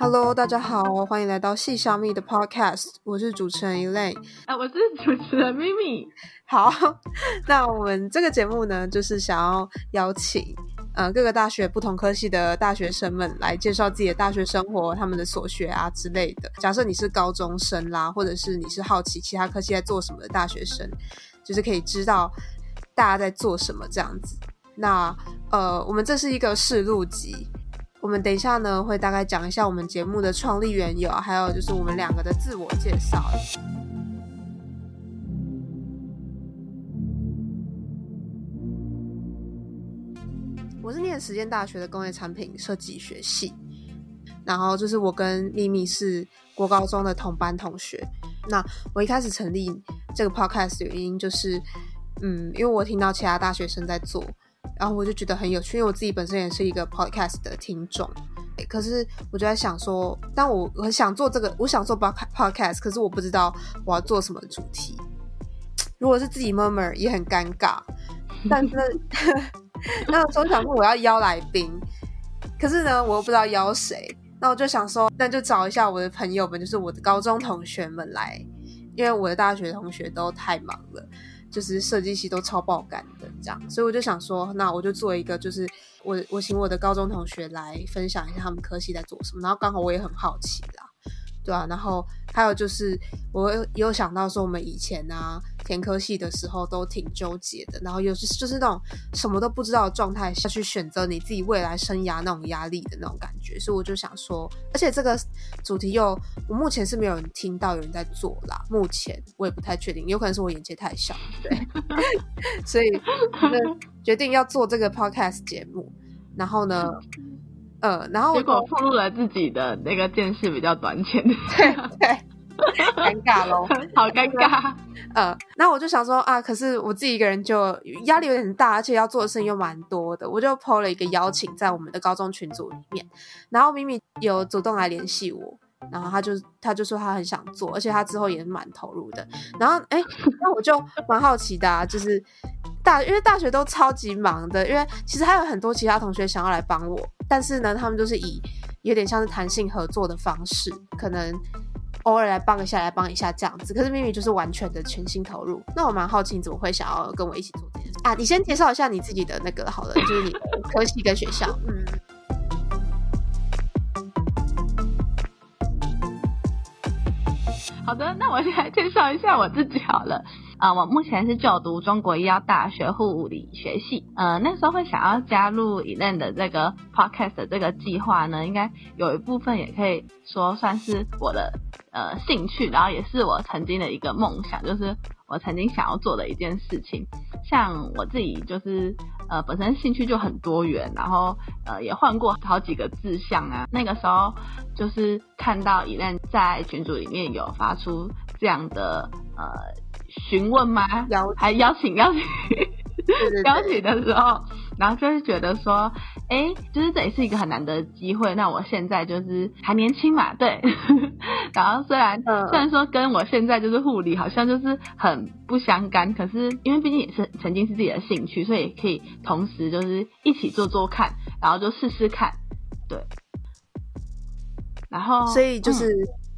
Hello，大家好，欢迎来到细小蜜的 Podcast，我是主持人 Elaine，啊，我是主持人咪咪。好，那我们这个节目呢，就是想要邀请呃各个大学不同科系的大学生们来介绍自己的大学生活、他们的所学啊之类的。假设你是高中生啦，或者是你是好奇其他科系在做什么的大学生，就是可以知道大家在做什么这样子。那呃，我们这是一个试录集。我们等一下呢，会大概讲一下我们节目的创立缘由，还有就是我们两个的自我介绍。我是念实践大学的工业产品设计学系，然后就是我跟咪咪是国高中的同班同学。那我一开始成立这个 podcast 的原因就是，嗯，因为我听到其他大学生在做。然后我就觉得很有趣，因为我自己本身也是一个 podcast 的听众。可是我就在想说，但我很想做这个，我想做 podcast，可是我不知道我要做什么主题。如果是自己 murmur 也很尴尬。但是 那时候想说我要邀来宾，可是呢，我又不知道邀谁。那我就想说，那就找一下我的朋友们，就是我的高中同学们来，因为我的大学同学都太忙了。就是设计系都超爆感的这样，所以我就想说，那我就做一个，就是我我请我的高中同学来分享一下他们科系在做什么，然后刚好我也很好奇啦。对啊，然后还有就是，我有想到说，我们以前啊填科系的时候都挺纠结的，然后又是就是那种什么都不知道的状态下去选择你自己未来生涯那种压力的那种感觉，所以我就想说，而且这个主题又我目前是没有人听到有人在做啦，目前我也不太确定，有可能是我眼界太小，对，所以决定要做这个 podcast 节目，然后呢。呃，然后结果暴露了自己的那个见识比较短浅，对对，尴尬喽，好尴尬。呃，那我就想说啊，可是我自己一个人就压力有点大，而且要做的事情又蛮多的，我就 PO 了一个邀请在我们的高中群组里面，然后咪咪有主动来联系我。然后他就他就说他很想做，而且他之后也是蛮投入的。然后哎，那我就蛮好奇的，啊就是大因为大学都超级忙的，因为其实还有很多其他同学想要来帮我，但是呢，他们就是以有点像是弹性合作的方式，可能偶尔来帮一下，来帮一下这样子。可是咪咪就是完全的全心投入。那我蛮好奇你怎么会想要跟我一起做这件事啊？你先介绍一下你自己的那个好了，就是你科系跟学校，嗯。好的，那我先来介绍一下我自己好了。啊，我目前是就读中国医药大学护理学系。呃，那时候会想要加入 Elen 的这个 podcast 的这个计划呢，应该有一部分也可以说算是我的呃兴趣，然后也是我曾经的一个梦想，就是我曾经想要做的一件事情。像我自己就是呃本身兴趣就很多元，然后呃也换过好几个志向啊。那个时候就是看到 Elen 在群组里面有发出这样的呃询问吗？邀还邀请邀请邀请的时候，然后就是觉得说，哎，就是这也是一个很难得的机会。那我现在就是还年轻嘛，对。然后虽然虽然说跟我现在就是护理好像就是很不相干，可是因为毕竟也是曾经是自己的兴趣，所以可以同时就是一起做做看，然后就试试看，对。然后所以就是。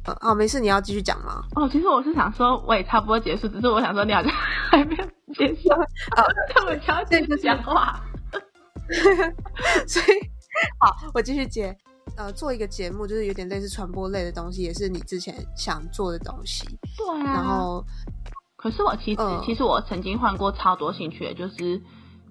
呃，好，没事，你要继续讲吗？哦，其实我是想说，我也差不多结束，只是我想说，你好像 还没有结束，哦，他们超继续讲话，所以好，我继续接。呃，做一个节目，就是有点类似传播类的东西，也是你之前想做的东西。对啊。然后，可是我其实，其实我曾经换过超多兴趣，就是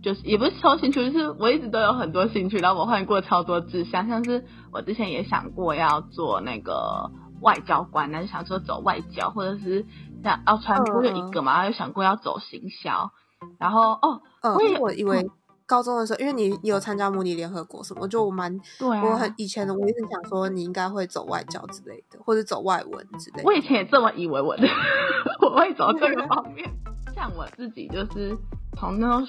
就是也不是超兴趣，就是我一直都有很多兴趣，然后我换过超多志向，像是我之前也想过要做那个。外交官，但是想说走外交，或者是像要传播就一个嘛，然后又想过要走行销，然后哦，我也我以为高中的时候，因为你有参加模拟联合国什么，就我蛮对，我很以前的我一直想说你应该会走外交之类的，或者走外文之类的。我以前也这么以为我的，我会走这个方面。像我自己就是从那种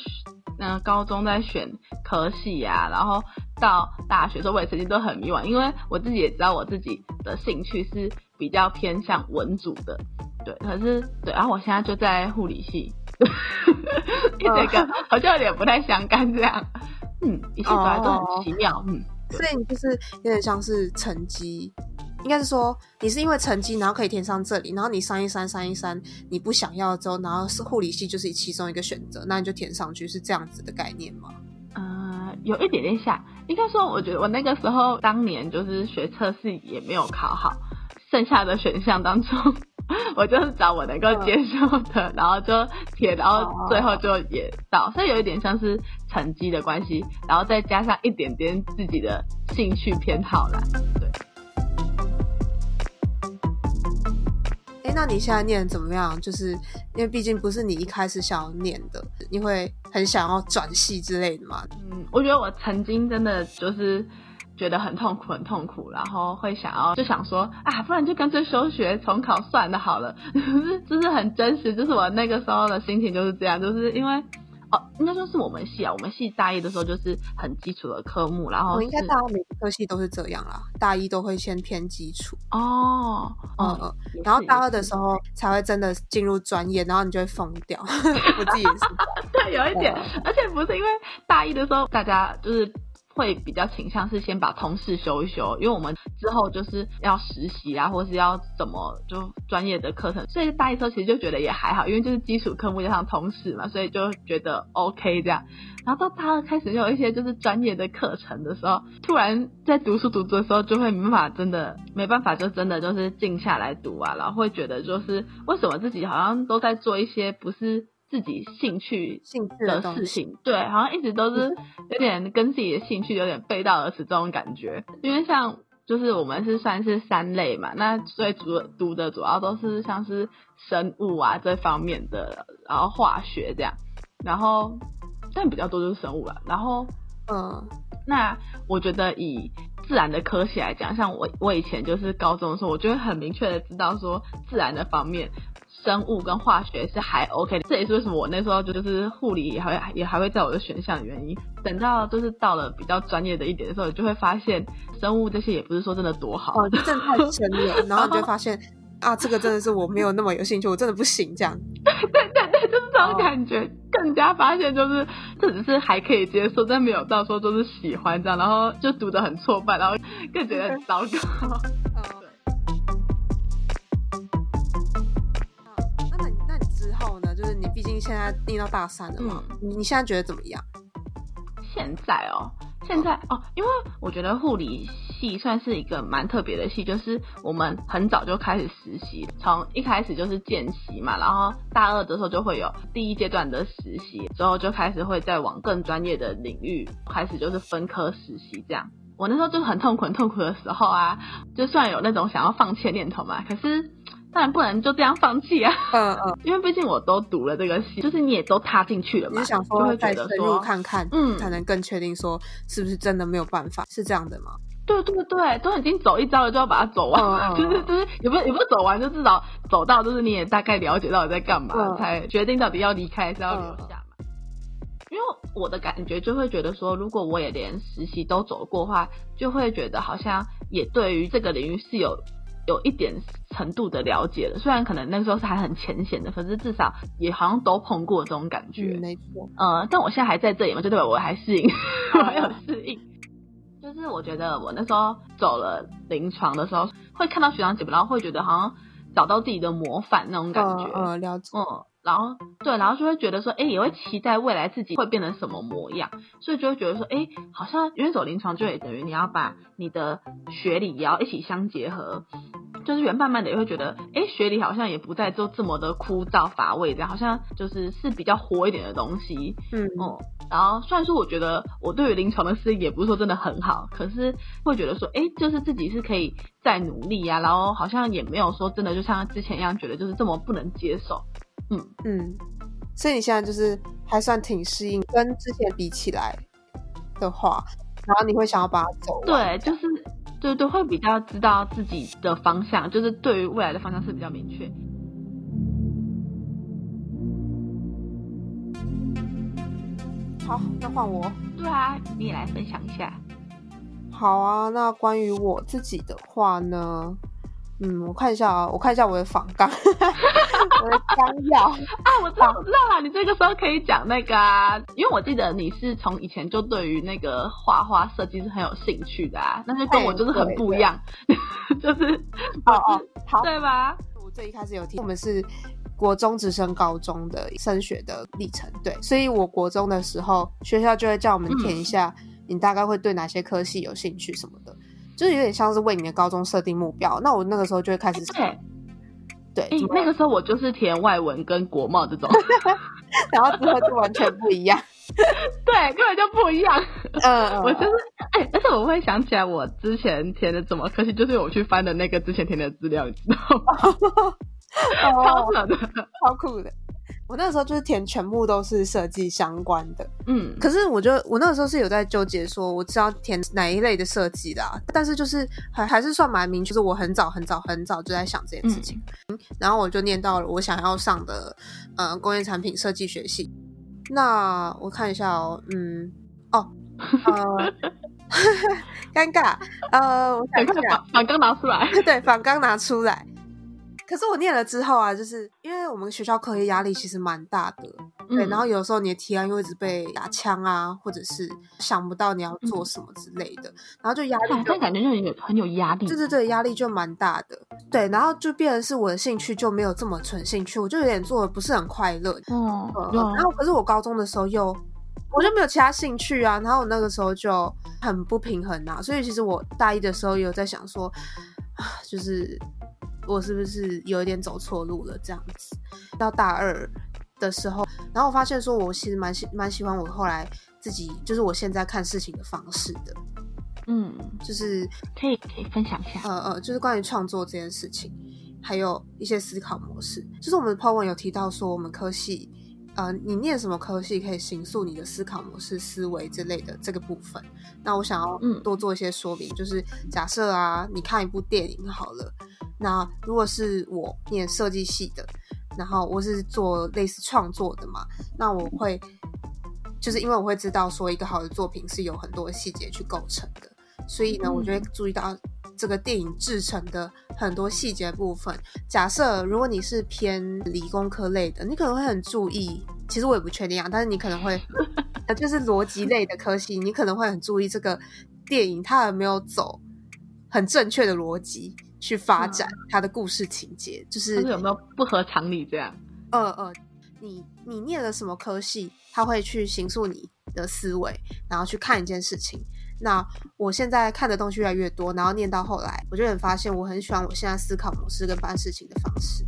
嗯高中在选科系啊，然后到大学时候我也曾经都很迷惘，因为我自己也知道我自己的兴趣是比较偏向文组的，对，可是对，然后我现在就在护理系，这个好像有点不太相干这样，嗯，一切本来都很奇妙，嗯，所以你就是有点像是成绩应该是说你是因为成绩，然后可以填上这里，然后你删一删删一删，你不想要之后，然后是护理系就是其中一个选择，那你就填上去，是这样子的概念吗？呃，有一点点像，应该说，我觉得我那个时候当年就是学测试也没有考好，剩下的选项当中，我就是找我能够接受的，然后就填，然后最后就也到，所以有一点像是成绩的关系，然后再加上一点点自己的兴趣偏好啦，对。哎，那你现在念怎么样？就是因为毕竟不是你一开始想要念的，你会很想要转系之类的吗？嗯，我觉得我曾经真的就是觉得很痛苦，很痛苦，然后会想要就想说啊，不然就干脆休学重考算了 好了，就是就是很真实，就是我那个时候的心情就是这样，就是因为。哦，应该说是我们系啊，我们系大一的时候就是很基础的科目，然后应该大家每个科系都是这样啦，大一都会先偏基础哦，嗯嗯，然后大二的时候才会真的进入专业，然后你就会疯掉。我自己也是，对，有一点，而且不是因为大一的时候大家就是。会比较倾向是先把通识修一修，因为我们之后就是要实习啊，或是要怎么就专业的课程，所以大一时候其实就觉得也还好，因为就是基础科目加上通识嘛，所以就觉得 OK 这样。然后到大二开始有一些就是专业的课程的时候，突然在读书读的时候就会没办法，真的没办法，就真的就是静下来读啊，然后会觉得就是为什么自己好像都在做一些不是。自己兴趣兴趣的事情，对，好像一直都是有点跟自己的兴趣有点背道而驰这种感觉。因为像就是我们是算是三类嘛，那所以主读的主要都是像是生物啊这方面的，然后化学这样，然后但比较多就是生物了。然后嗯，那我觉得以自然的科学来讲，像我我以前就是高中的时候，我就会很明确的知道说自然的方面。生物跟化学是还 OK，的这也是为什么我那时候就是护理也还也还会在我的选项的原因。等到就是到了比较专业的一点的时候，就会发现生物这些也不是说真的多好，哦，真的太深了。然后你就发现啊，这个真的是我没有那么有兴趣，我真的不行这样。对感觉。更加发现就是这只是还可以接受，但没有到说就是喜欢这样，然后就读得很挫败，然后更觉得很糟糕。毕竟现在念到大三了嘛，你你现在觉得怎么样？现在哦，现在哦，因为我觉得护理系算是一个蛮特别的系，就是我们很早就开始实习，从一开始就是见习嘛，然后大二的时候就会有第一阶段的实习，之后就开始会再往更专业的领域开始就是分科实习这样。我那时候就很痛苦、很痛苦的时候啊，就算有那种想要放弃的念头嘛，可是。当然不能就这样放弃啊！嗯嗯，因为毕竟我都读了这个戏，就是你也都踏进去了嘛，就会再深入看看，嗯，才能更确定说是不是真的没有办法，是这样的吗？对对对，都已经走一招了，就要把它走完，就是就是也不也不是走完，就至少走到就是你也大概了解到底在干嘛，才决定到底要离开还是要留下嘛。因为我的感觉就会觉得说，如果我也连实习都走过的话，就会觉得好像也对于这个领域是有。有一点程度的了解了，虽然可能那时候是还很浅显的，可是至少也好像都碰过这种感觉。没错，呃，但我现在还在这里嘛，就代表我还适应，我还有适应。就是我觉得我那时候走了临床的时候，会看到学长姐，然后会觉得好像找到自己的模范那种感觉。呃，了解。嗯。然后对，然后就会觉得说，哎，也会期待未来自己会变成什么模样，所以就会觉得说，哎，好像因为走临床就也等于你要把你的学历也要一起相结合，就是原慢慢的也会觉得，哎，学历好像也不再就这么的枯燥乏味，这样好像就是是比较活一点的东西，嗯哦，然后虽然说我觉得我对于临床的适应也不是说真的很好，可是会觉得说，哎，就是自己是可以再努力呀，然后好像也没有说真的就像之前一样觉得就是这么不能接受。嗯嗯，所以你现在就是还算挺适应，跟之前比起来的话，然后你会想要把它走对，就是对对，会比较知道自己的方向，就是对于未来的方向是比较明确。好，那换我。对啊，你也来分享一下。好啊，那关于我自己的话呢？嗯，我看一下啊，我看一下我的访纲，我的纲要 啊，我知道，我知道了，你这个时候可以讲那个啊，因为我记得你是从以前就对于那个画画设计是很有兴趣的啊，那就跟我就是很不一样，就是哦哦，好，对吧？我最一开始有听，我们是国中直升高中的升学的历程，对，所以我国中的时候，学校就会叫我们填一下，你大概会对哪些科系有兴趣什么的。就是有点像是为你的高中设定目标，那我那个时候就会开始对，对，那个时候我就是填外文跟国贸这种，然后之后就完全不一样，对，根本就不一样。嗯，我就是哎，而且我会想起来我之前填的怎么可惜，就是我去翻的那个之前填的资料，你知道吗？超扯的，超酷的。我那个时候就是填全部都是设计相关的，嗯，可是我觉得我那个时候是有在纠结，说我知道填哪一类的设计的，但是就是还还是算蛮明确，就是我很早很早很早就在想这件事情，然后我就念到了我想要上的呃工业产品设计学系。那我看一下哦，嗯，哦，呃，尴尬，呃，我想看反刚拿出来，对，反刚拿出来。可是我念了之后啊，就是因为我们学校课业压力其实蛮大的，对，然后有时候你的提案又一直被打枪啊，或者是想不到你要做什么之类的，然后就压力，就感觉就有很有压力，对对对，压力就蛮大的，对，然后就变成是我的兴趣就没有这么纯兴趣，我就有点做的不是很快乐，嗯，然后可是我高中的时候又我就没有其他兴趣啊，然后我那个时候就很不平衡啊，所以其实我大一的时候也有在想说，啊，就是。我是不是有一点走错路了？这样子，到大二的时候，然后我发现说，我其实蛮喜蛮喜欢我后来自己，就是我现在看事情的方式的。嗯，就是可以可以分享一下。呃呃，就是关于创作这件事情，还有一些思考模式。就是我们的 Po 文有提到说，我们科系。呃，你念什么科系可以形塑你的思考模式、思维之类的这个部分？那我想要多做一些说明，就是假设啊，你看一部电影好了，那如果是我念设计系的，然后我是做类似创作的嘛，那我会就是因为我会知道说一个好的作品是有很多细节去构成的，所以呢，我就会注意到。这个电影制成的很多细节部分，假设如果你是偏理工科类的，你可能会很注意。其实我也不确定啊，但是你可能会，就是逻辑类的科系，你可能会很注意这个电影它有没有走很正确的逻辑去发展他的故事情节，就是有没有不合常理这样。呃呃，你你念了什么科系，他会去形塑你的思维，然后去看一件事情。那我现在看的东西越来越多，然后念到后来，我就很发现我很喜欢我现在思考模式跟办事情的方式。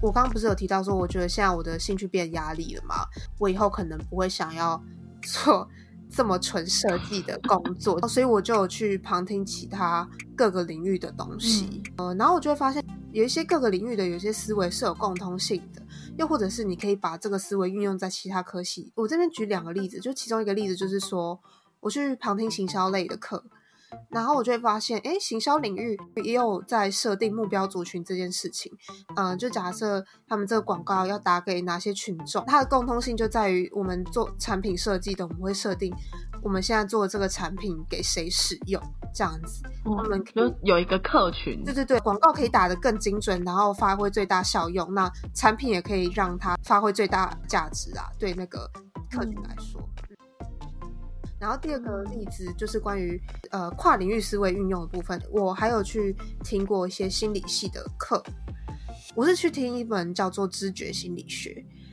我刚刚不是有提到说，我觉得现在我的兴趣变压力了嘛？我以后可能不会想要做。这么纯设计的工作，所以我就去旁听其他各个领域的东西，呃，然后我就会发现有一些各个领域的有些思维是有共通性的，又或者是你可以把这个思维运用在其他科系。我这边举两个例子，就其中一个例子就是说，我去旁听行销类的课。然后我就会发现，哎，行销领域也有在设定目标族群这件事情。嗯，就假设他们这个广告要打给哪些群众，它的共通性就在于我们做产品设计的，我们会设定我们现在做的这个产品给谁使用，这样子。我们就有一个客群。对对对，广告可以打得更精准，然后发挥最大效用。那产品也可以让它发挥最大价值啊，对那个客群来说。然后第二个例子就是关于呃跨领域思维运用的部分，我还有去听过一些心理系的课，我是去听一本叫做《知觉心理学》，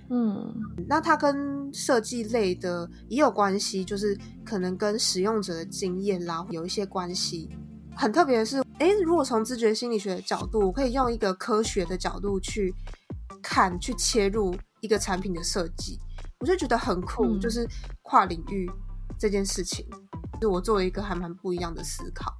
嗯，那它跟设计类的也有关系，就是可能跟使用者的经验啦有一些关系。很特别的是，诶，如果从知觉心理学的角度，我可以用一个科学的角度去看、去切入一个产品的设计，我就觉得很酷，就是跨领域。这件事情，就我做了一个还蛮不一样的思考，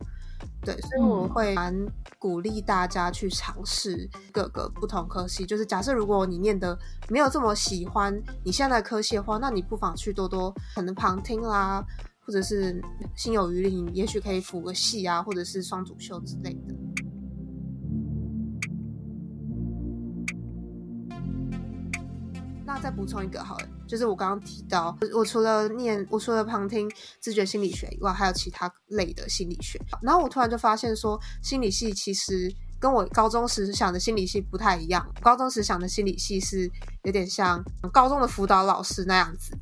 对，所以我会蛮鼓励大家去尝试各个不同科系。就是假设如果你念的没有这么喜欢你现在的科系的话，那你不妨去多多可能旁听啦，或者是心有余力，也许可以辅个系啊，或者是双主修之类的。那再补充一个好了，就是我刚刚提到，我除了念，我除了旁听自觉心理学以外，还有其他类的心理学。然后我突然就发现说，心理系其实跟我高中时想的心理系不太一样。高中时想的心理系是有点像高中的辅导老师那样子，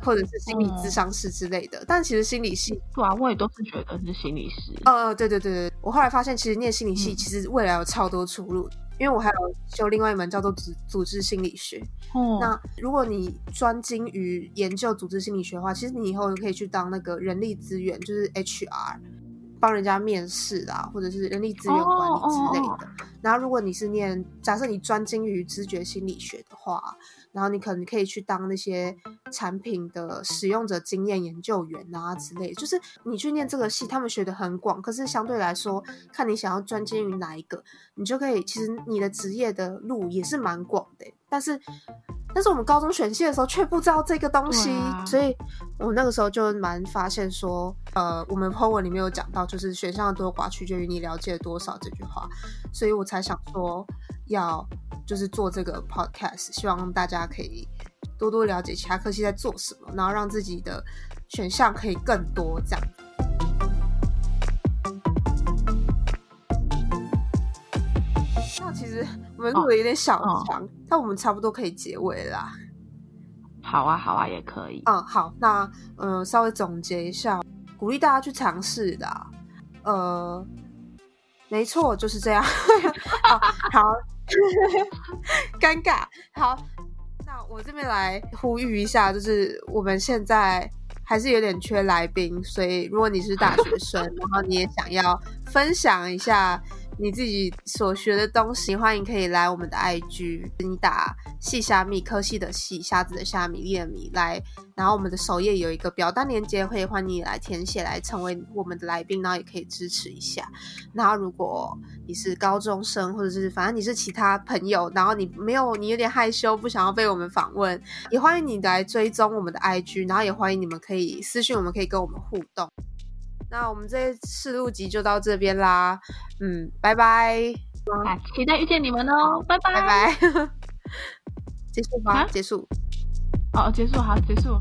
或者是心理咨商师之类的。但其实心理系，对啊，我也都是觉得是心理师。呃，对对对对，我后来发现，其实念心理系其实未来有超多出路。因为我还有修另外一门叫做组组织心理学。哦，那如果你专精于研究组织心理学的话，其实你以后可以去当那个人力资源，就是 HR，帮人家面试啊，或者是人力资源管理之类的。然后，如果你是念，假设你专精于知觉心理学的话。然后你可能可以去当那些产品的使用者经验研究员啊之类，就是你去念这个系，他们学的很广，可是相对来说，看你想要专精于哪一个，你就可以，其实你的职业的路也是蛮广的。但是，但是我们高中选系的时候却不知道这个东西，所以我那个时候就蛮发现说，呃，我们 po 文里面有讲到，就是选项的多寡取决于你了解多少这句话，所以我才想说要。就是做这个 podcast，希望大家可以多多了解其他科系在做什么，然后让自己的选项可以更多。这样。那其实我们录的有点小长，但我们差不多可以结尾啦。好啊，好啊，也可以。嗯，好，那嗯，稍微总结一下，鼓励大家去尝试的。呃，没错，就是这样。好。尴尬，好，那我这边来呼吁一下，就是我们现在还是有点缺来宾，所以如果你是大学生，然后你也想要分享一下。你自己所学的东西，欢迎可以来我们的 IG，你打“细虾米”科系的“细”虾子的“虾米”粒的“米”来，然后我们的首页有一个表单链接，可以欢迎你来填写，来成为我们的来宾，然后也可以支持一下。然后如果你是高中生，或者是反正你是其他朋友，然后你没有你有点害羞，不想要被我们访问，也欢迎你来追踪我们的 IG，然后也欢迎你们可以私信我们，可以跟我们互动。那我们这次录集就到这边啦，嗯，拜拜，期待遇见你们哦，拜拜拜拜，结束吧，结束，好，结束，好，结束。